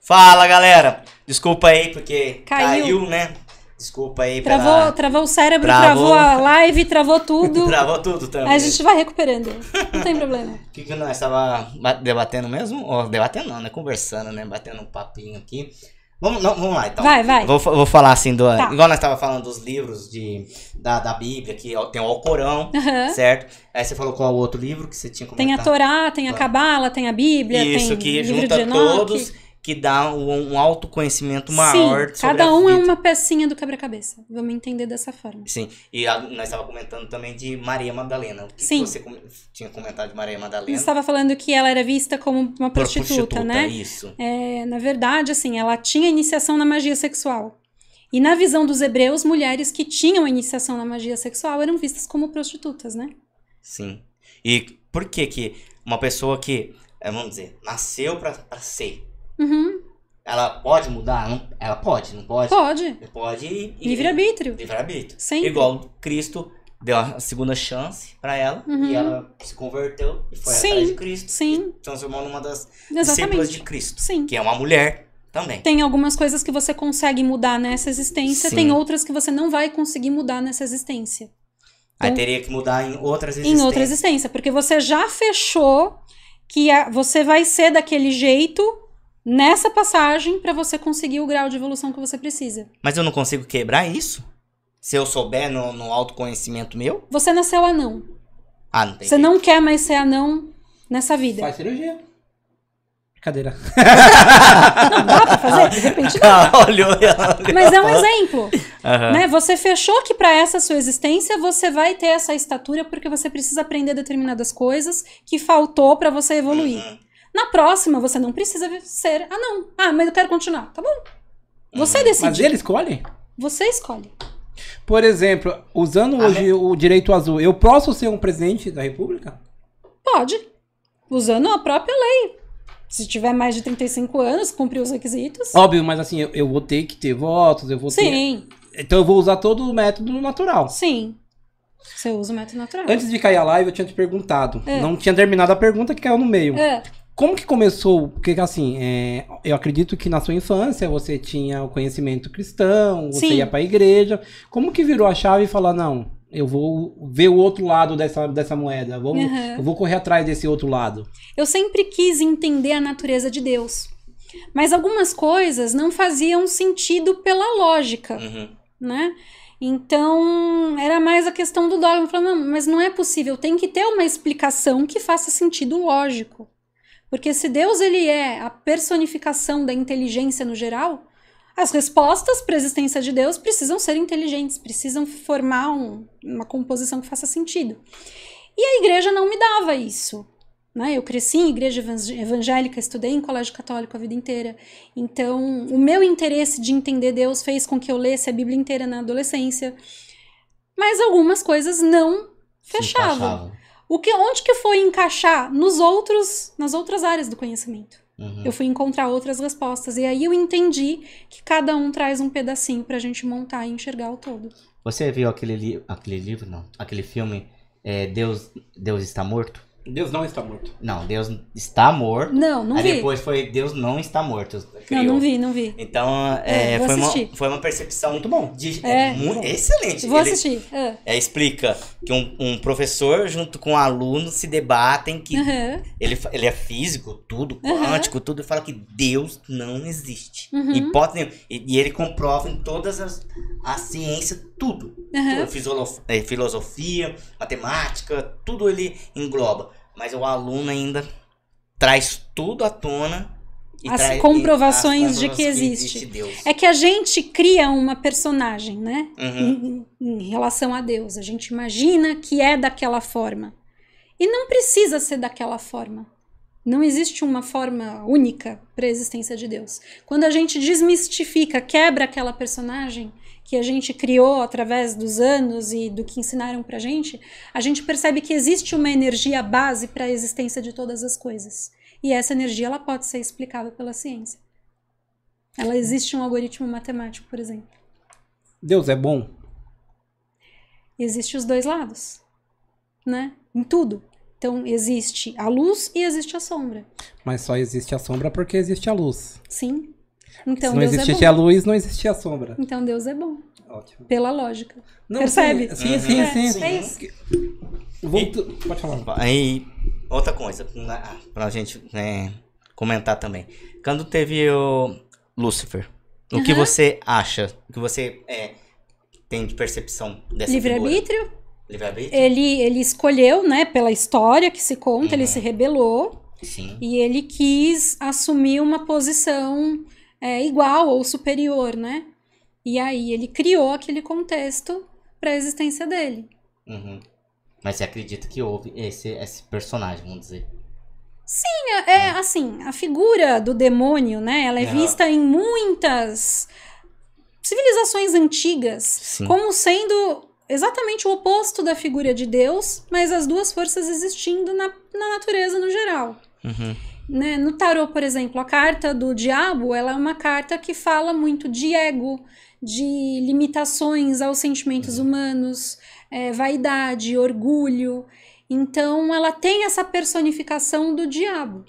Fala galera, desculpa aí porque Caiu. caiu, né? Desculpa aí Travou, pela... travou o cérebro, Travou. travou a live, travou tudo. Travou tudo também. A gente vai recuperando. Não tem problema. O que, que nós estava debatendo mesmo? Debatendo não, né? Conversando, né? Batendo um papinho aqui. Vamos, não, vamos lá então. Vai, vai. Vou, vou falar assim, do, Tá. igual nós estava falando dos livros de, da, da Bíblia, que tem o Alcorão, Aham. certo? Aí você falou qual o outro livro que você tinha Tem a comentado? Torá, tem a Cabala, tem a Bíblia, Isso, tem que livro junta de Enoque. todos, que dá um, um autoconhecimento maior Sim, sobre cada um é uma pecinha do quebra-cabeça. Vamos entender dessa forma. Sim, e a- nós estávamos comentando também de Maria Madalena. O que, Sim. você com- tinha comentado de Maria Você Madalena? estava falando que ela era vista como uma Por prostituta, né? Isso. É, na verdade, assim, ela tinha iniciação na magia sexual. E na visão dos hebreus, mulheres que tinham iniciação na magia sexual eram vistas como prostitutas, né? Sim. E por que que uma pessoa que, eh, vamos dizer, nasceu pra ser, Uhum, ela pode mudar? Ela pode, não pode? pode. Pode e... e- Livre-arbítrio. Livre-arbítrio. Sempre. Igual Cristo deu a segunda chance pra ela Uhum. e ela se converteu e foi Sim, atrás de Cristo. sim. E transformou numa das discípulas Exatamente. de Cristo. Sim. Que é uma mulher também. Tem algumas coisas que você consegue mudar nessa existência, Sim. tem outras que você não vai conseguir mudar nessa existência. Aí Então- teria que mudar em outras Em existências. outra existência, porque você já fechou que a- você vai ser daquele jeito nessa passagem pra você conseguir o grau de evolução que você precisa. Mas eu não consigo quebrar isso? Se eu souber no, no autoconhecimento meu? Você nasceu anão. Ah, não tem. Você não quer mais ser anão nessa vida. Faz cirurgia. Brincadeira. Não dá pra fazer? De repente não. Ah, olhou. Mas é um exemplo. Aham. né? Você fechou que para essa sua existência você vai ter essa estatura porque você precisa aprender determinadas coisas que faltou para você evoluir. Uhum. Na próxima você não precisa ser anão. Ah, mas eu quero continuar. Tá bom. Você Uhum. Mas decide. ele escolhe? Você escolhe. Por exemplo, usando Ah, hoje o direito azul, eu posso ser um presidente da república? Pode. Usando a própria lei. Se tiver mais de 35 anos, cumprir os requisitos. Óbvio, mas assim, eu, eu vou ter que ter votos, eu vou ter... Sim, Então eu vou usar todo o método natural. sim. Você usa o método natural. Antes de cair a live, eu tinha te perguntado. É. Não tinha terminado a pergunta que caiu no meio. É, Como que começou? Porque assim, é, eu acredito que na sua infância você tinha o conhecimento cristão, você Sim. ia pra igreja. Como que virou a chave e falar, não, eu vou ver o outro lado dessa, dessa moeda, vou, Uhum. eu vou correr atrás desse outro lado. Eu sempre quis entender a natureza de Deus. Mas algumas coisas não faziam sentido pela lógica, Uhum. né? Então, era mais a questão do dogma. Eu falava, não, mas não é possível, tem que ter uma explicação que faça sentido lógico. Porque se Deus ele é a personificação da inteligência no geral, as respostas para a existência de Deus precisam ser inteligentes, precisam formar um- uma composição que faça sentido. E a igreja não me dava isso. Né? Eu cresci em igreja evan- evangélica, estudei em colégio católico a vida inteira. Então, o meu interesse de entender Deus fez com que eu lesse a Bíblia inteira na adolescência. Mas algumas coisas não fechavam. O que, onde que foi encaixar? Nos outros, nas outras áreas do conhecimento. Uhum. Eu fui encontrar outras respostas. E aí eu entendi que cada um traz um pedacinho pra gente montar e enxergar o todo. Você viu aquele, li aquele livro, não? Aquele filme, é, Deus, Deus está morto? Deus não está morto. Não, Deus está morto. Não, não Aí vi. depois foi Deus não está morto. Não, criou. não vi, não vi. Então, é, É, foi, uma, foi uma percepção Muito bom. de- É. mu- excelente. Vou Ele- assistir. Ah, é, explica que um, um professor junto com um aluno se debatem que aham, ele, ele é físico, tudo, Uhum. quântico, tudo, e fala que Deus não existe. Uhum. Hipótese. E, e ele comprova em todas as a ciência, tudo. aham. Tudo, eh, filosofia, matemática, tudo ele engloba. Mas o aluno ainda traz tudo à tona. e As traz- e- comprovações as de que existe. Deus. É que a gente cria uma personagem, né? Uhum. Em, em relação a Deus. A gente imagina que é daquela forma. E não precisa ser daquela forma. Não existe uma forma única para a existência de Deus. Quando a gente desmistifica, quebra aquela personagem que a gente criou através dos anos e do que ensinaram pra gente, a gente percebe que existe uma energia base para a existência de todas as coisas. E essa energia ela pode ser explicada pela ciência. Ela existe um algoritmo matemático, por exemplo. Deus é bom. Existem os dois lados, né? Em tudo. Então, existe a luz e existe a sombra. Mas só existe a sombra porque existe a luz. Sim. Então, Se não Deus é existisse bom. a luz, não existia a sombra. Então, Deus é bom. Ótimo. Pela lógica. Não, Percebe? Sim, sim, É, sim. sim. é isso. Pode falar. Aí, outra coisa, na- pra gente né, comentar também. Quando teve o Lúcifer, o que você acha? O que você é, tem de percepção dessa? Livre-arbítrio. Livre-arbítrio? Ele, ele escolheu, né, pela história que se conta, ele Uhum. se rebelou Sim. e ele quis assumir uma posição é, igual ou superior, né? E aí ele criou aquele contexto para a existência dele. Uhum. Mas você acredita que houve esse, esse personagem, vamos dizer. É, é, assim, a figura do demônio, né? Ela é É. vista em muitas civilizações antigas Sim. como sendo exatamente o oposto da figura de Deus, mas as duas forças existindo na, na natureza no geral. Uhum. Né? No tarô, por exemplo, a carta do diabo, ela é uma carta que fala muito de ego, de limitações aos sentimentos humanos, é, vaidade, orgulho. Então, ela tem essa personificação do diabo,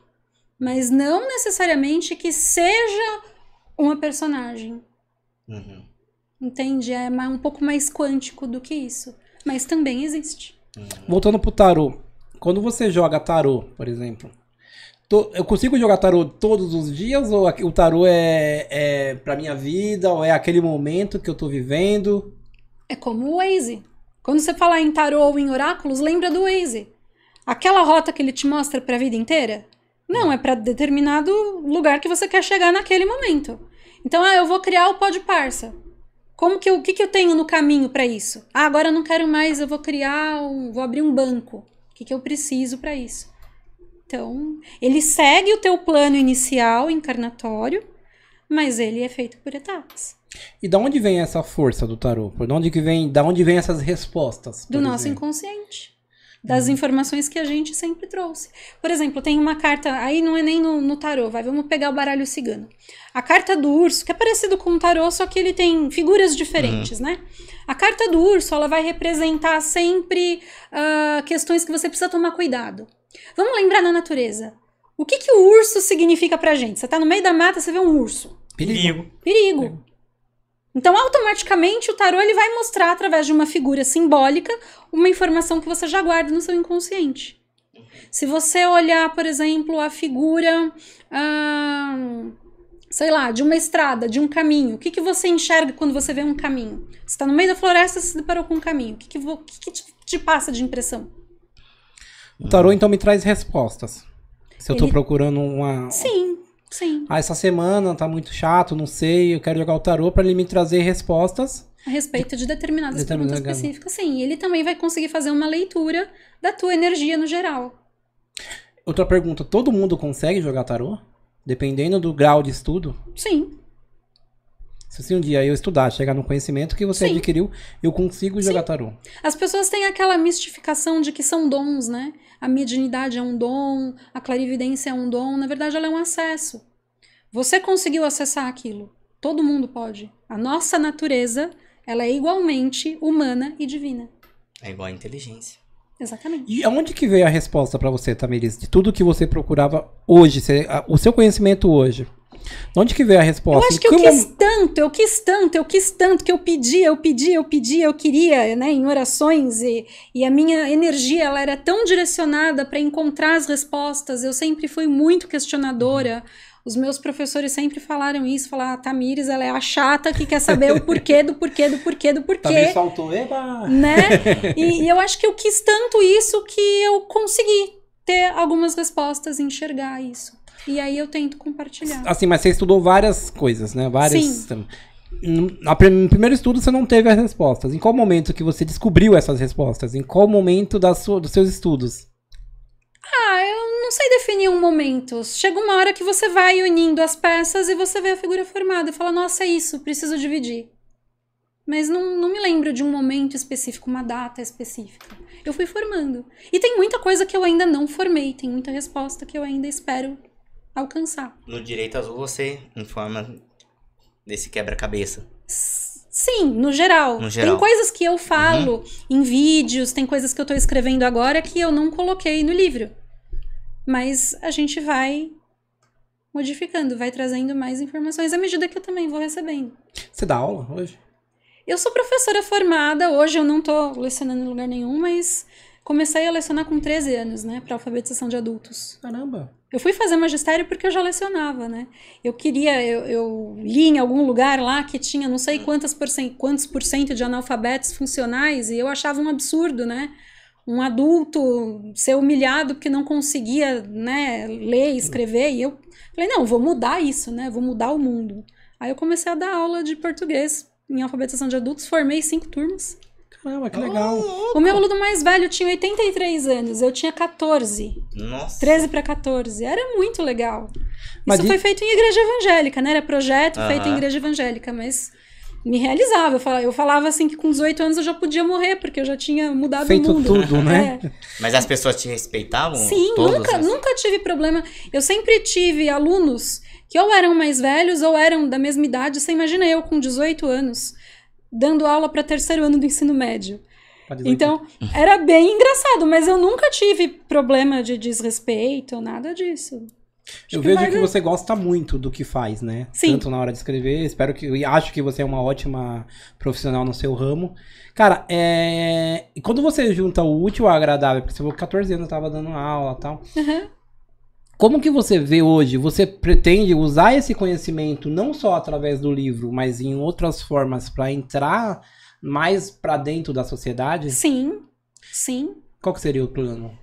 mas não necessariamente que seja uma personagem. Uhum. Entende? É um pouco mais quântico do que isso. Mas também existe. Voltando pro tarô. Quando você joga tarô, por exemplo, eu consigo jogar tarô todos os dias ou o tarô é, é pra minha vida ou é aquele momento que eu tô vivendo? É como o Waze. Quando você falar em tarô ou em oráculos, lembra do Waze. Aquela rota que ele te mostra para a vida inteira? Não, é para determinado lugar que você quer chegar naquele momento. Então, ah, eu vou criar o pó de parça. Como que o que, que eu tenho no caminho para isso? Ah, agora eu não quero mais, eu vou criar, um, vou abrir um banco. O que, que eu preciso para isso? Então, ele segue o teu plano inicial encarnatório, mas ele é feito por etapas. E da onde vem essa força do tarô? Por onde que vem, da onde vem essas respostas? do nosso inconsciente. Das informações que a gente sempre trouxe. Por exemplo, tem uma carta, aí não é nem no, no tarô, vai, vamos pegar o baralho cigano. A carta do urso, que é parecido com o tarô, só que ele tem figuras diferentes, né? A carta do urso, ela vai representar sempre ah, questões que você precisa tomar cuidado. Vamos lembrar na natureza. O que, que o urso significa pra gente? Você tá no meio da mata, você vê um urso. Perigo. Perigo. Então, automaticamente, o tarô ele vai mostrar, através de uma figura simbólica, uma informação que você já guarda no seu inconsciente. Se você olhar, por exemplo, a figura, ah, sei lá, de uma estrada, de um caminho, o que, que você enxerga quando você vê um caminho? Você está no meio da floresta, você se deparou com um caminho. O que, que, vo- o que, que te, te passa de impressão? O tarô então me traz respostas. Se eu tô Ele- procurando uma. Sim, sim. Ah, essa semana tá muito chato, não sei, eu quero jogar o tarô pra ele me trazer respostas. A respeito de determinadas Determinada perguntas gama. específicas, sim. E ele também vai conseguir fazer uma leitura da tua energia no geral. Outra pergunta, todo mundo consegue jogar tarô? Dependendo do grau de estudo? Sim, Se assim, um dia eu estudar, chegar no conhecimento que você Sim. adquiriu, eu consigo jogar tarô. As pessoas têm aquela mistificação de que são dons, né? A mediunidade é um dom, a clarividência é um dom. Na verdade, ela é um acesso. Você conseguiu acessar aquilo. Todo mundo pode. A nossa natureza, ela é igualmente humana e divina. É igual a inteligência. Exatamente. E aonde que veio a resposta pra você, Tamiris? De tudo que você procurava hoje, o seu conhecimento hoje. De onde que veio a Eu resposta? acho Em que eu que quis tanto, eu quis tanto, eu quis tanto que eu pedia, eu pedia, eu pedia, eu queria, né, em orações e, e a minha energia ela era tão direcionada para encontrar as respostas. Eu sempre fui muito questionadora. Os meus professores sempre falaram isso, falaram, a Tamires, ela é a chata que quer saber o porquê do porquê do porquê do porquê Tamiris faltou, eba! né? E, e eu acho que eu quis tanto isso que eu consegui ter algumas respostas, enxergar isso. E aí eu tento compartilhar. Assim, mas você estudou várias coisas, né? Várias. Sim. No, primeiro estudo você não teve as respostas. Em qual momento que você descobriu essas respostas? Em qual momento da sua, dos seus estudos? Ah, eu não sei definir um momento. Chega uma hora que você vai unindo as peças e você vê a figura formada e fala, nossa, é isso, preciso dividir. Mas não, não me lembro de um momento específico, uma data específica. Eu fui formando. E tem muita coisa que eu ainda não formei, tem muita resposta que eu ainda espero alcançar. No direito azul você informa desse quebra-cabeça. Sim, no geral. No geral. Uhum. Tem coisas que eu falo em vídeos, tem coisas que eu tô escrevendo agora que eu não coloquei no livro. Mas a gente vai modificando, vai trazendo mais informações à medida que eu também vou recebendo. Você dá aula hoje? Eu sou professora formada, hoje eu não tô lecionando em lugar nenhum, mas comecei a lecionar com 13 anos, né, para alfabetização de adultos. Caramba. Eu fui fazer magistério porque eu já lecionava, né? Eu queria, eu, eu li em algum lugar lá que tinha não sei quantas por cento, quantos por cento de analfabetos funcionais e eu achava um absurdo, né? Um adulto ser humilhado porque não conseguia, né, ler e escrever. E eu falei, não, vou mudar isso, né? Vou mudar o mundo. Aí eu comecei a dar aula de português em alfabetização de adultos, formei cinco turmas. Caramba, que legal. O meu aluno mais velho tinha 83 anos, eu tinha 14. Nossa. 13 para 14. Era muito legal. Mas Isso de- foi feito em igreja evangélica, né? Era projeto feito em igreja evangélica, mas me realizava. Eu falava, eu falava assim que com 18 anos eu já podia morrer, porque eu já tinha mudado Feito o mundo. tudo, né? É. Mas as pessoas te respeitavam? Sim, nunca, assim? nunca tive problema. Eu sempre tive alunos que ou eram mais velhos ou eram da mesma idade. Você imagina eu com 18 anos dando aula para terceiro ano do ensino médio. Pra 18. Então, era bem engraçado, mas eu nunca tive problema de desrespeito, nada disso. Acho eu vejo vai que você gosta muito do que faz, né? Sim. Tanto na hora de escrever, espero que. E acho que você é uma ótima profissional no seu ramo. Cara, é. E quando você junta o útil ao agradável, porque você falou que 14 anos tava dando aula e tal. Aham. Como que você vê hoje? Você pretende usar esse conhecimento não só através do livro, mas em outras formas para entrar mais para dentro da sociedade? Sim, sim. Qual que seria o plano?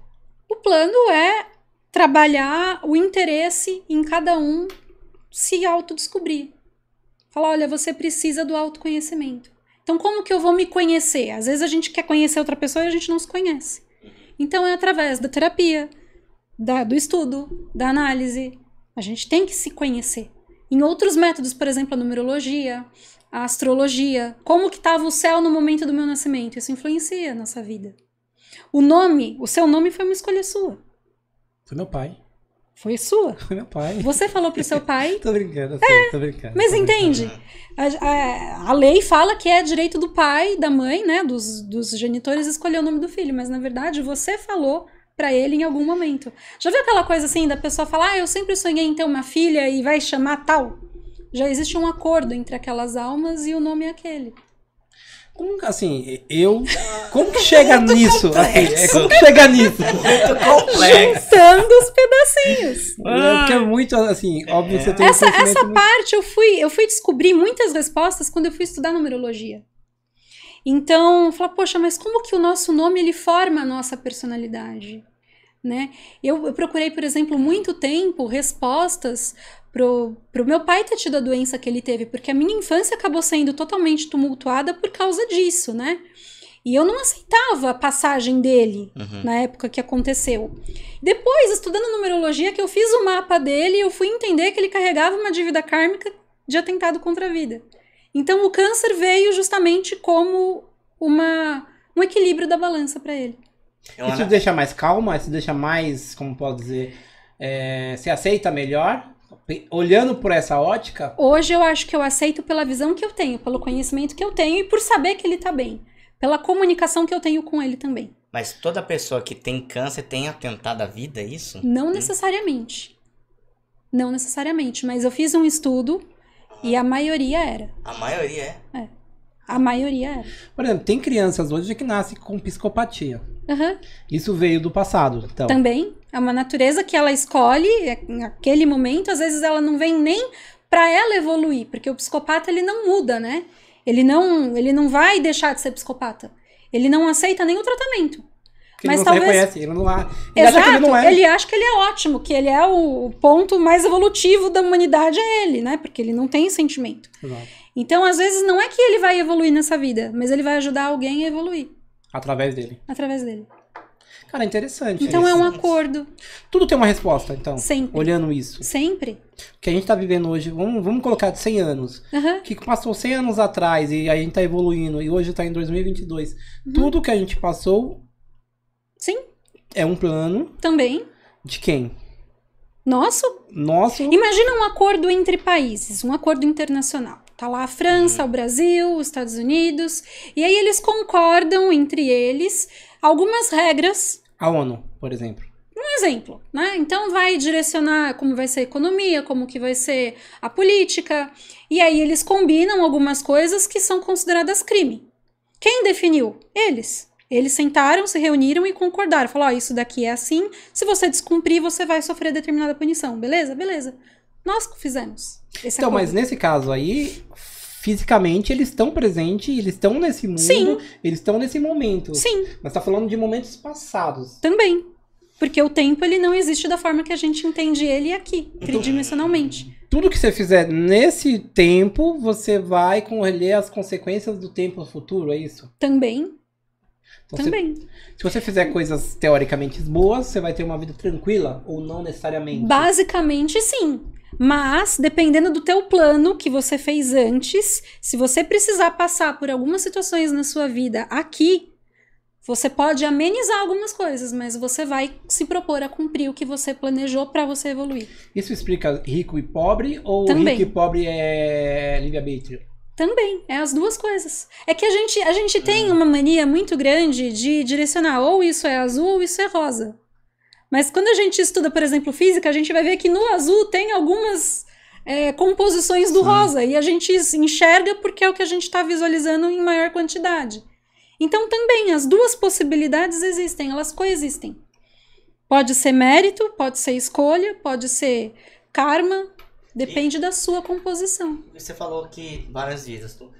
O plano é trabalhar o interesse em cada um se autodescobrir. Falar, olha, você precisa do autoconhecimento. Então, como que eu vou me conhecer? Às vezes a gente quer conhecer outra pessoa e a gente não se conhece. Então, é através da terapia, da- do estudo, da análise. A gente tem que se conhecer. Em outros métodos, por exemplo, a numerologia, a astrologia, como que estava o céu no momento do meu nascimento, isso influencia a nossa vida. O nome, o seu nome foi uma escolha sua. Foi meu pai. Foi sua. Foi meu pai. Você falou pro seu pai, Tô brincando, sei, tô brincando. mas tô entende? A, a- a lei fala que é direito do pai, da mãe, né, dos, dos genitores escolher o nome do filho, mas na verdade você falou pra ele em algum momento. Já viu aquela coisa assim da pessoa falar, ah, eu sempre sonhei em ter uma filha e vai chamar tal? Já existe um acordo entre aquelas almas e o nome é aquele. Como, que, assim, eu. Como que chega nisso? Assim, é, como que chega nisso? Muito complexo. Juntando os pedacinhos. É, Porque é muito, assim, óbvio, você tem um Essa, conhecimento essa muito- parte eu fui, eu fui descobrir muitas respostas quando eu fui estudar numerologia. Então, falar, poxa, mas como que o nosso nome ele forma a nossa personalidade? Né? Eu, eu procurei, por exemplo, muito tempo respostas pro, pro meu pai ter tido a doença que ele teve, porque a minha infância acabou sendo totalmente tumultuada por causa disso, né? E eu não aceitava a passagem dele Uhum. na época que aconteceu. Depois, estudando numerologia, que eu fiz o mapa dele, eu fui entender que ele carregava uma dívida kármica de atentado contra a vida. Então, o câncer veio justamente como uma, um equilíbrio da balança para ele. Eu, Isso Ana, deixa mais calma, isso deixa mais, como pode dizer, é, se aceita melhor? Olhando por essa ótica, Hoje eu acho que eu aceito pela visão que eu tenho, pelo conhecimento que eu tenho e por saber que ele tá bem. Pela comunicação que eu tenho com ele também. Mas toda pessoa que tem câncer tem atentado à vida, é isso? Não necessariamente. Não necessariamente, mas eu fiz um estudo e a maioria era. A maioria é. A maioria era. por exemplo, tem crianças hoje que nascem com psicopatia. Aham. Isso veio do passado, então. Também é uma natureza que ela escolhe é, naquele momento, às vezes ela não vem nem para ela evoluir, porque o psicopata ele não muda, né? Ele não, ele não vai deixar de ser psicopata. Ele não aceita nenhum tratamento. Porque mas ele não talvez- se reconhece, ele não, há- ele Exato. acha que ele não é. Ele acha que ele é ótimo, que ele é o ponto mais evolutivo da humanidade é ele, né? Porque ele não tem sentimento. Exato. Então, às vezes não é que ele vai evoluir nessa vida, mas ele vai ajudar alguém a evoluir Através dele. através dele. Cara, interessante. Então é um Interessante. acordo, Tudo tem uma resposta, então. Sempre. Olhando isso. sempre. O que a gente tá vivendo hoje, vamos, vamos colocar de 100 anos. O que passou 100 anos atrás e a gente tá evoluindo e hoje tá em 2022. Uhum. Tudo que a gente passou Sim, é um plano também. de quem? Nosso Nosso. Imagina um acordo entre países, um acordo internacional. Tá lá a França, o Brasil, os Estados Unidos, e aí eles concordam entre eles algumas regras A ONU, por exemplo. um exemplo, né? Então vai direcionar como vai ser a economia, como que vai ser a política, e aí eles combinam algumas coisas que são consideradas crime. Quem definiu? Eles. Eles sentaram, se reuniram e concordaram. Falaram, ó, isso daqui é assim, se você descumprir, você vai sofrer determinada punição. Beleza? Beleza. Nós fizemos. Esse Então, acordo. mas nesse caso aí, fisicamente eles estão presentes, eles estão nesse mundo, Sim. eles estão nesse momento. Sim, Mas tá falando de momentos passados. também. Porque o tempo ele não existe da forma que a gente entende ele aqui, tridimensionalmente. Tudo que você fizer nesse tempo, você vai colher as consequências do tempo futuro, é isso? Também, Então, também. se você fizer coisas teoricamente boas, você vai ter uma vida tranquila ou não necessariamente. Basicamente, sim. Mas, dependendo do teu plano que você fez antes, se você precisar passar por algumas situações na sua vida aqui, você pode amenizar algumas coisas, mas você vai se propor a cumprir o que você planejou para você evoluir. Isso explica rico e pobre ou Também. rico e pobre é livre-arbítrio? Também, é as duas coisas. É que a gente, a gente tem uma mania muito grande de direcionar ou isso é azul ou isso é rosa. Mas quando a gente estuda, por exemplo, física, a gente vai ver que no azul tem algumas é, composições do Sim. rosa e a gente enxerga porque é o que a gente está visualizando em maior quantidade. Então também as duas possibilidades existem, elas coexistem. Pode ser mérito, pode ser escolha, pode ser karma, depende da sua composição. Você falou que várias vezes. Tu,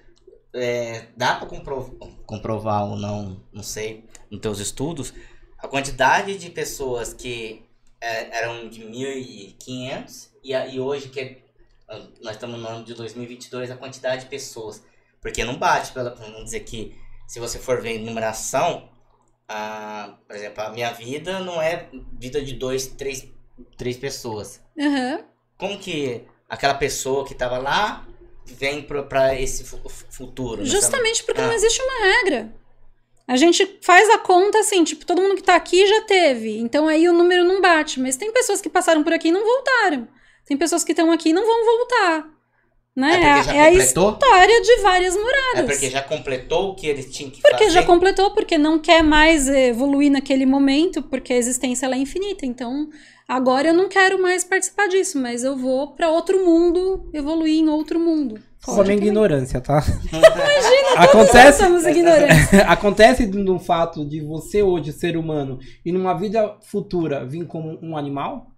é, dá pra compro- comprovar ou não, não sei, nos teus estudos, a quantidade de pessoas que é, eram de 1.500 e, e hoje que é- nós estamos no ano de 2022, a quantidade de pessoas. Porque não bate, pela, vamos dizer que se você for ver em numeração, a, por exemplo, a minha vida não é vida de dois, três, três pessoas Aham. Como que aquela pessoa que tava lá vem pra esse fu- futuro? né, Justamente porque Ah. não existe uma regra. A gente faz a conta assim, tipo, todo mundo que tá aqui já teve. Então aí o número não bate. Mas tem pessoas que passaram por aqui e não voltaram. Tem pessoas que estão aqui e não vão voltar. Né? É porque já É, a completou? história de várias moradas. É porque já completou o que eles tinham que Porque fazer? já completou, porque não quer mais evoluir naquele momento, porque a existência ela é infinita. Então, agora eu não quero mais participar disso, mas eu vou pra outro mundo, evoluir em outro mundo. Só minha ignorância, tá? Nós acontece, somos ignorantes. acontece no fato de você hoje, ser humano, e numa vida futura vir como um animal?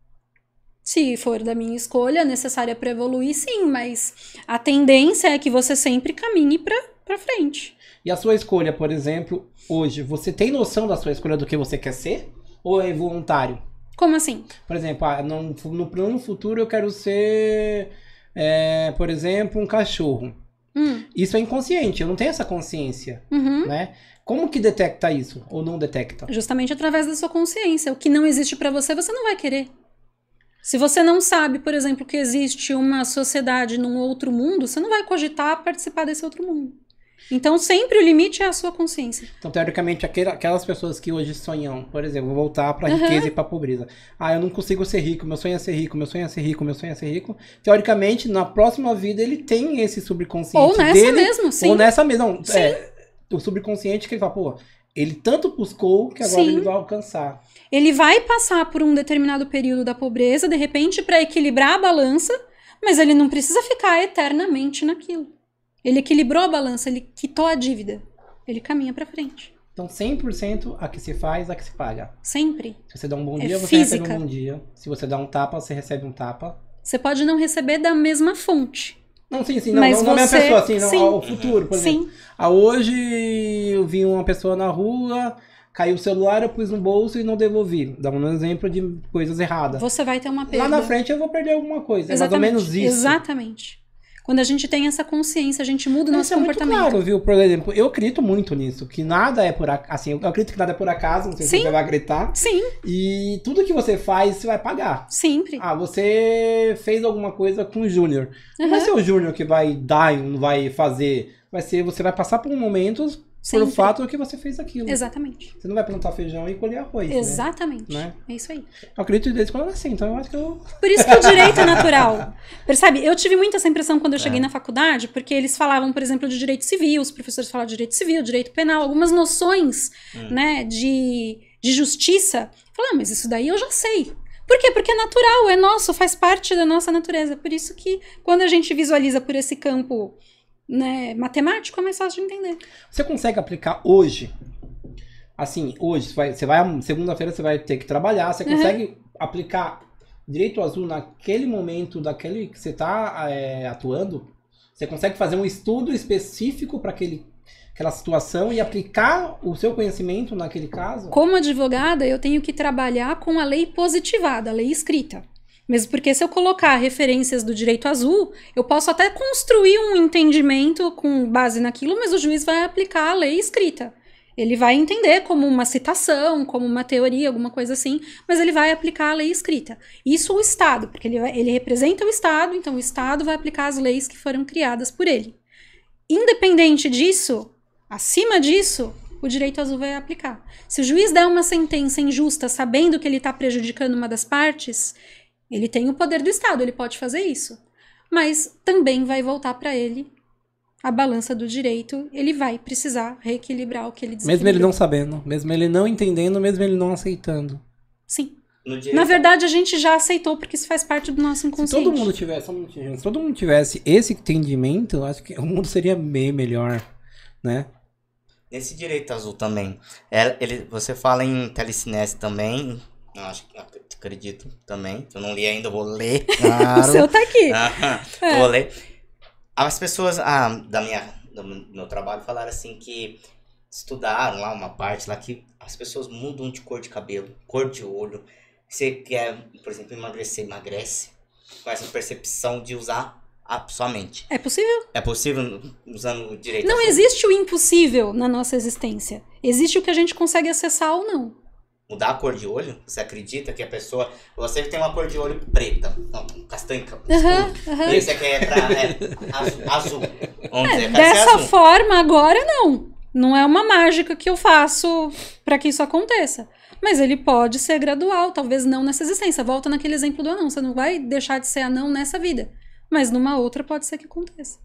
Se for da minha escolha, necessária para evoluir, sim, mas a tendência é que você sempre caminhe pra, pra frente. E a sua escolha, por exemplo, hoje, você tem noção da sua escolha do que você quer ser? Ou é voluntário? Como assim? Por exemplo, ah, no, no plano futuro eu quero ser, é, por exemplo, um cachorro. Hum, Isso é inconsciente, eu não tenho essa consciência, uhum. né? Como que detecta isso? Ou não detecta? Justamente através da sua consciência. O que não existe pra você, você não vai querer. Se você não sabe, por exemplo, que existe uma sociedade num outro mundo, você não vai cogitar participar desse outro mundo. Então, sempre o limite é a sua consciência. Então, teoricamente, aquela- aquelas pessoas que hoje sonham, por exemplo, voltar pra Uhum. riqueza e pra pobreza. Ah, eu não consigo ser rico, meu sonho é ser rico, meu sonho é ser rico, meu sonho é ser rico. Teoricamente, na próxima vida, ele tem esse subconsciente Ou nessa dele. mesmo, sim. Ou nessa mesma. Não, Sim. é, o subconsciente que ele fala, pô, ele tanto buscou que agora Sim. ele vai alcançar. Ele vai passar por um determinado período da pobreza, de repente, para equilibrar a balança, mas ele não precisa ficar eternamente naquilo. Ele equilibrou a balança, ele quitou a dívida. Ele caminha para frente. Então, 100% a que se faz, a que se paga. Sempre. Se você dá um bom É dia, você física. recebe um bom dia. Se você dá um tapa, você recebe um tapa. Você pode não receber da mesma fonte. Não, sim, sim, não, Mas não, não mesma você- pessoa, assim, não, sim. ao futuro, por exemplo. Sim. Ah, hoje eu vi uma pessoa na rua, caiu o celular, eu pus no bolso e não devolvi. Dá um exemplo de coisas erradas. Você vai ter uma perda. Lá na frente eu vou perder alguma coisa. Exatamente. É mais ou menos isso. Exatamente. Quando a gente tem essa consciência, a gente muda o nosso é muito comportamento. claro, viu? Por exemplo, eu acredito muito nisso, que nada é por acaso. Assim, eu acredito que nada é por acaso, não sei Sim. se você vai acreditar. Sim, E tudo que você faz, você vai pagar. sempre. Ah, você fez alguma coisa com o Júnior. Não vai ser o Júnior que vai dar e não vai fazer. Vai ser, você vai passar por momentos por Sempre. fato do que você fez aquilo. Exatamente. Você não vai plantar feijão e colher arroz. Né? Exatamente. Né? É isso aí. Eu acredito desde quando eu nasci, então eu acho que eu. Por isso que o direito é natural. Percebe? Eu tive muito essa impressão quando eu É. cheguei na faculdade, porque eles falavam, por exemplo, de direito civil, os professores falavam de direito civil, direito penal, algumas noções, Hum. né, de, de justiça. Eu falei, ah, mas isso daí eu já sei. Por quê? Porque é natural, é nosso, faz parte da nossa natureza. Por isso que quando a gente visualiza por esse campo né, matemático, é mais fácil de entender. Você consegue aplicar hoje? Assim, hoje, você vai, vai segunda-feira você vai ter que trabalhar, você Uhum. consegue aplicar direito azul naquele momento daquele que você está atuando? Você consegue fazer um estudo específico para aquela situação e aplicar o seu conhecimento naquele caso? Como advogada, eu tenho que trabalhar com a lei positivada, a lei escrita. Mesmo porque se eu colocar referências do direito azul, eu posso até construir um entendimento com base naquilo, mas o juiz vai aplicar a lei escrita. Ele vai entender como uma citação, como uma teoria, alguma coisa assim, mas ele vai aplicar a lei escrita. Isso o Estado, porque ele, vai- ele representa o Estado, então o Estado vai aplicar as leis que foram criadas por ele. Independente disso, acima disso, o direito azul vai aplicar. Se o juiz der uma sentença injusta sabendo que ele está prejudicando uma das partes, ele tem o poder do Estado, ele pode fazer isso. Mas também vai voltar para ele a balança do direito, ele vai precisar reequilibrar o que ele Mesmo ele não sabendo, mesmo ele não entendendo, mesmo ele não aceitando. Sim. Na verdade, a gente já aceitou porque isso faz parte do nosso Se inconsciente. todo mundo tivesse, um se todo mundo tivesse esse entendimento, eu acho que o mundo seria bem melhor, né? Nesse direito azul também, é, ele, você fala em telecinese também, eu acho que acredito também, eu não li ainda, eu vou ler, O claro. seu tá aqui. É. Vou ler. As pessoas ah, da minha, do meu trabalho falaram assim que estudaram lá uma parte lá que as pessoas mudam de cor de cabelo, cor de olho. Você quer, por exemplo, emagrecer, emagrece com essa percepção de usar a sua mente. É possível? É possível usando o direito Não existe o impossível na nossa existência. Existe o que a gente consegue acessar ou não. Mudar a cor de olho? Você acredita que a pessoa. Você tem uma cor de olho preta, não, castanho, Aham, escuro. aham. E aí você quer pra, é, azul, azul. Vamos É, ser dessa azul. forma, agora não. Não é uma mágica que eu faço para que isso aconteça. Mas ele pode ser gradual, talvez não nessa existência. Volta naquele exemplo do anão. Você não vai deixar de ser anão nessa vida. Mas numa outra pode ser que aconteça.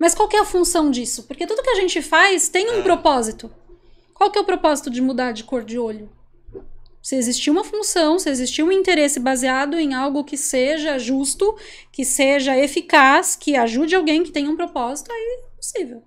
Mas qual que é a função disso? Porque tudo que a gente faz tem um É. propósito. Qual que é o propósito de mudar de cor de olho? Se existir uma função, se existir um interesse baseado em algo que seja justo, que seja eficaz, que ajude alguém que tenha um propósito, aí é possível.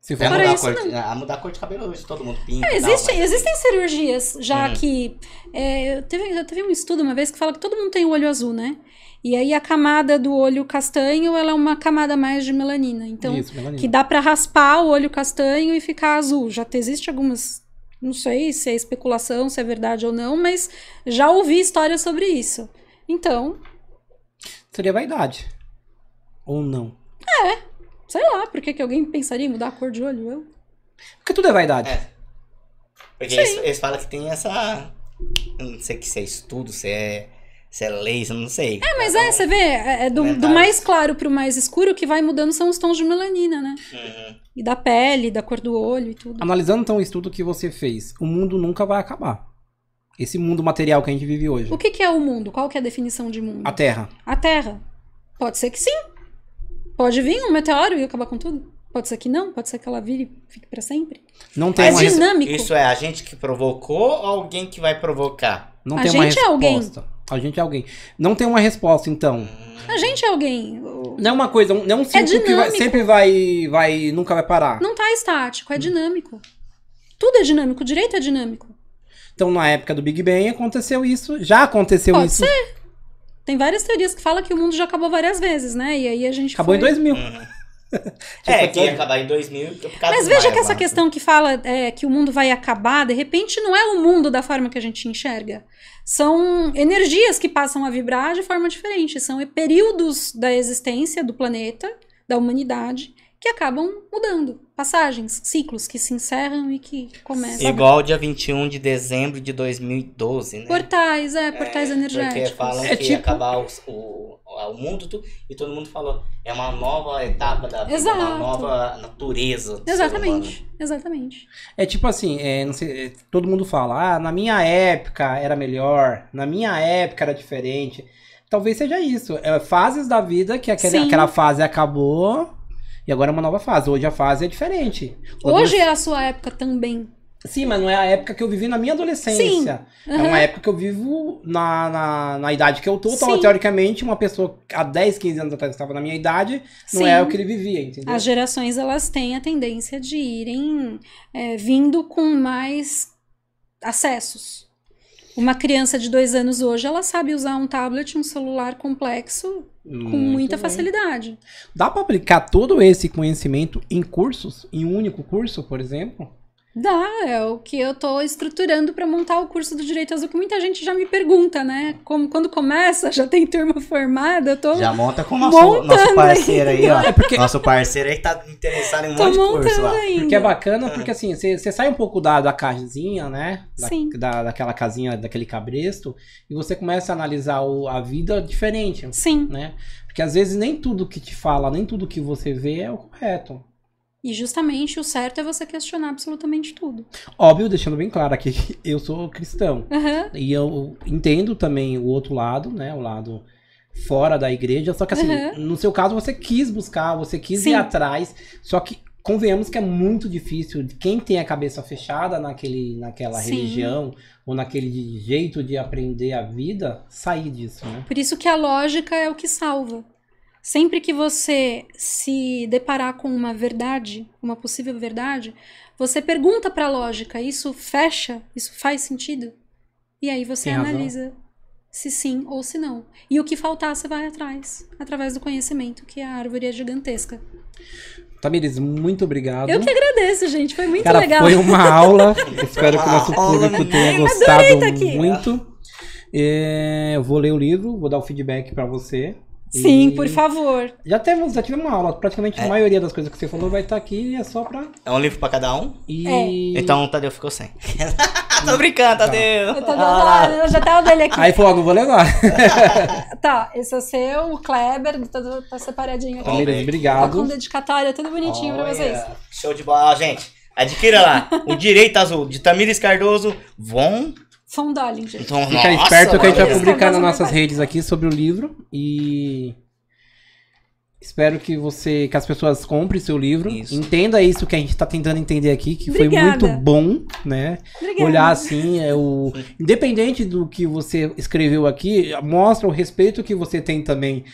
Se for mudar, a isso, cor, não. de- a mudar a cor de cabelo hoje, todo mundo pinta. É, existe- mas- existem cirurgias já Uhum. que. É, eu, teve, teve um estudo uma vez que fala que todo mundo tem o olho azul, né? E aí a camada do olho castanho ela é uma camada mais de melanina. Então, Isso, melanina. que dá pra raspar o olho castanho e ficar azul. Já te- existe algumas. Não sei se é especulação, se é verdade ou não, mas já ouvi histórias sobre isso. Então, Seria vaidade. Ou não. sei lá, por que, que alguém pensaria em mudar a cor de olho? Eu. Porque tudo é vaidade. É. Porque eles, eles falam que tem essa. eu Não sei que se é estudo, se é, se é lei, eu não sei. É, mas é, você vê, é é do, do mais claro pro mais escuro, o que vai mudando são os tons de melanina, né? Uhum. E da pele, da cor do olho e tudo. Analisando então o estudo que você fez, o mundo nunca vai acabar. Esse mundo material que a gente vive hoje. O que, que é o mundo? Qual que é a definição de mundo? A Terra. A Terra. Pode ser que sim. Pode vir um meteoro e acabar com tudo. Pode ser que não. Pode ser que ela vire e fique pra sempre. Não tem É uma, dinâmico. Isso é a gente que provocou ou alguém que vai provocar? não A tem uma gente é alguém. A gente é alguém. Não tem uma resposta, então. A gente é alguém. Não é uma coisa, não é um ciclo que vai- sempre vai, vai, nunca vai parar. Não tá estático, é dinâmico. Tudo é dinâmico, o direito é dinâmico. Então, na época do Big Bang, aconteceu isso. Já aconteceu Pode isso. ser. Tem várias teorias que falam que o mundo já acabou várias vezes, né? E aí a gente Acabou foi... em 2000. É, que ia acabar em 2000 por causa Mas veja que essa questão que fala é, que o mundo vai acabar, de repente não é o mundo da forma que a gente enxerga. São energias que passam a vibrar de forma diferente. São períodos da existência do planeta, da humanidade, que acabam mudando. Passagens, ciclos que se encerram e que começam. Igual dia 21 de dezembro de 2012, né? Portais, é, portais É, energéticos. Porque falam É que tipo- ia acabar os- o, ao mundo, tudo, e todo mundo falou, é uma nova etapa da vida, Exato. uma nova natureza. do ser humano. Exatamente, exatamente. É tipo assim, é, não sei, é, todo mundo fala, ah, na minha época era melhor, na minha época era diferente. Talvez seja isso. É, fases da vida que aquele, aquela fase acabou e agora é uma nova fase. Hoje a fase é diferente. Hoje é a sua época também. Sim, mas não é a época que eu vivi na minha adolescência. É Aham. uma época que eu vivo na, na, na idade que eu tô. Então, teoricamente, uma pessoa há 10, 15 anos atrás que estava na minha idade, não Sim. é o que ele vivia, entendeu? As gerações elas têm a tendência de irem é, vindo com mais acessos. Uma criança de dois anos hoje, ela sabe usar um tablet, um celular complexo com muita bem. facilidade. Dá pra aplicar todo esse conhecimento em cursos? Em um único curso, por exemplo? Dá, é o que eu tô estruturando para montar o curso do Direito Azul, que muita gente já me pergunta, né? Como quando começa, já tem turma formada, eu tô, Já monta com o nosso, nosso parceiro aí, ó. É porque- Nosso parceiro aí que tá interessado em um tô monte de curso lá. ainda. Porque é bacana, porque assim, você você sai um pouco da, da casinha, né? Da, Sim. da- daquela casinha, daquele cabresto, e você começa a analisar o- a vida diferente, Sim, né? Porque às vezes nem tudo que te fala, nem tudo que você vê é o correto. E justamente o certo é você questionar absolutamente tudo. Óbvio, deixando bem claro aqui, que eu sou cristão. Aham, E eu entendo também o outro lado, né? O lado fora da igreja. Só que assim, Uhum. no seu caso, você quis buscar, você quis Sim. ir atrás. Só que convenhamos que é muito difícil. Quem tem a cabeça fechada naquele, naquela Sim. religião ou naquele jeito de aprender a vida, sair disso, né? Por isso que a lógica é o que salva. Sempre que você se deparar com uma verdade, uma possível verdade, você pergunta para a lógica: isso fecha? Isso faz sentido? E aí você Tem razão. analisa se sim ou se não. E o que faltar, você vai atrás, através do conhecimento, que a árvore é gigantesca. Tamires, muito obrigado. Eu que agradeço, gente. Foi muito Cara, legal. foi uma aula. Espero que o nosso público tenha gostado tá muito. É, eu vou ler o livro, vou dar o feedback pra você. Sim, E por favor. Já temos, já tivemos uma aula. Praticamente a É. maioria das coisas que você falou vai estar aqui e é só pra. É um livro pra cada um? E... Então o Tadeu ficou sem. Tô brincando, Tadeu. Eu, tô Ah dando, eu já tava dele aqui. Aí falou, não vou levar. Tá, esse é o seu, o Kleber, tá, tá separadinho aqui. Tamires, ver. Tá obrigado. com dedicatória, tudo bonitinho pra Olha, vocês. Show de bola, Ó, gente. Adquira lá. o Direito Azul de Tamires Cardoso. Von. Fondolinger. Então, Fica nossa, esperto que a gente vai publicar nas nossas redes aqui sobre o livro. E. Espero que você, que as pessoas comprem seu livro, Isso. entenda isso que a gente tá tentando entender aqui, que foi Obrigada. muito bom, né? Obrigada. olhar assim, é o independente do que você escreveu aqui, mostra o respeito que você tem também,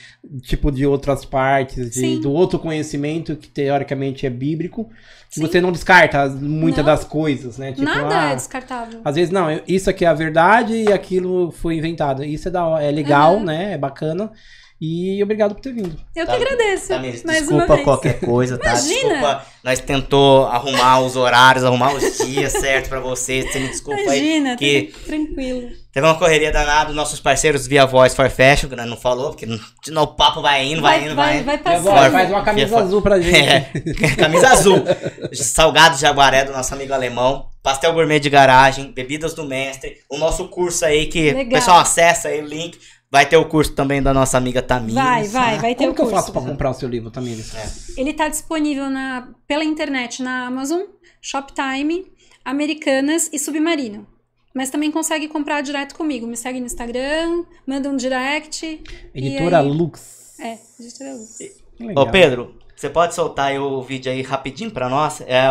tipo de outras partes, de- do outro conhecimento que teoricamente é bíblico, que Sim. você não descarta muitas das coisas, né? Tipo, Nada ah, é descartável. às vezes não, isso aqui é a verdade e aquilo foi inventado. Isso é da hora- é legal, Uhum. né? É bacana. E obrigado por ter vindo. Eu Tá- que agradeço. Tamires, mais uma desculpa vez. qualquer coisa, tá? Imagina. Desculpa. Nós tentou arrumar os horários, arrumar os dias certos pra vocês. Você me desculpa aí. Imagina, que- tudo tranquilo. Teve uma correria danada, nossos parceiros via voz for fashion, que não falou, porque não, o papo vai indo, vai, indo, vai, vai, indo. vai passar. avó, faz uma camisa azul pra gente. É, camisa azul. Salgado Jaguaré do nosso amigo alemão. Pastel gourmet de garagem, bebidas do mestre. O nosso curso aí que o Legal. pessoal acessa aí o link. Vai ter o curso também da nossa amiga Tamires. Vai, vai, vai ter Como o que eu curso. faço pra comprar o seu livro, Tamires? É. Ele tá disponível na, pela internet na Amazon, Shoptime, Americanas e Submarino. Mas também consegue comprar direto comigo. Me segue no Instagram, manda um direct. Editora aí- Lux. É, editora Luz. Legal. Ô Pedro, você pode soltar aí o vídeo aí rapidinho pra nós? É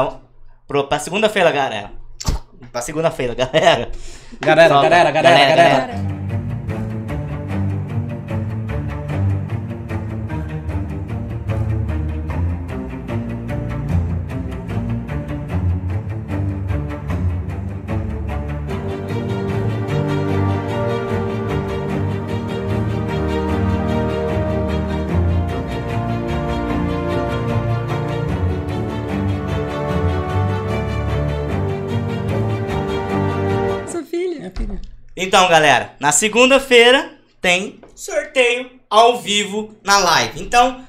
pro, pra segunda-feira, galera. Pra segunda-feira, galera. Galera, Solta. galera, galera, Galera, galera. Então, galera, na segunda-feira tem sorteio ao vivo na live. Então,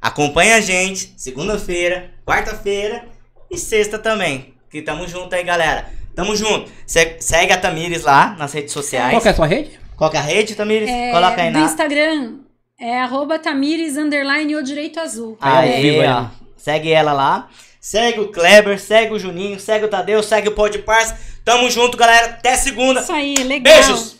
acompanha a gente segunda-feira, quarta-feira e sexta também. Que tamo junto aí, galera. Tamo junto. Se- segue a Tamires lá nas redes sociais. Qual que é a sua rede? Qual que é a rede, Tamires? É, Coloca aí na. Instagram É arroba Tamires, underline, o direito azul. Aí, ao vivo Aí, aí. ó. Segue ela lá. Segue o Kleber, segue o Juninho, segue o Tadeu, segue o Pode Parça. Tamo junto, galera. Até segunda. Isso aí, legal. Beijos!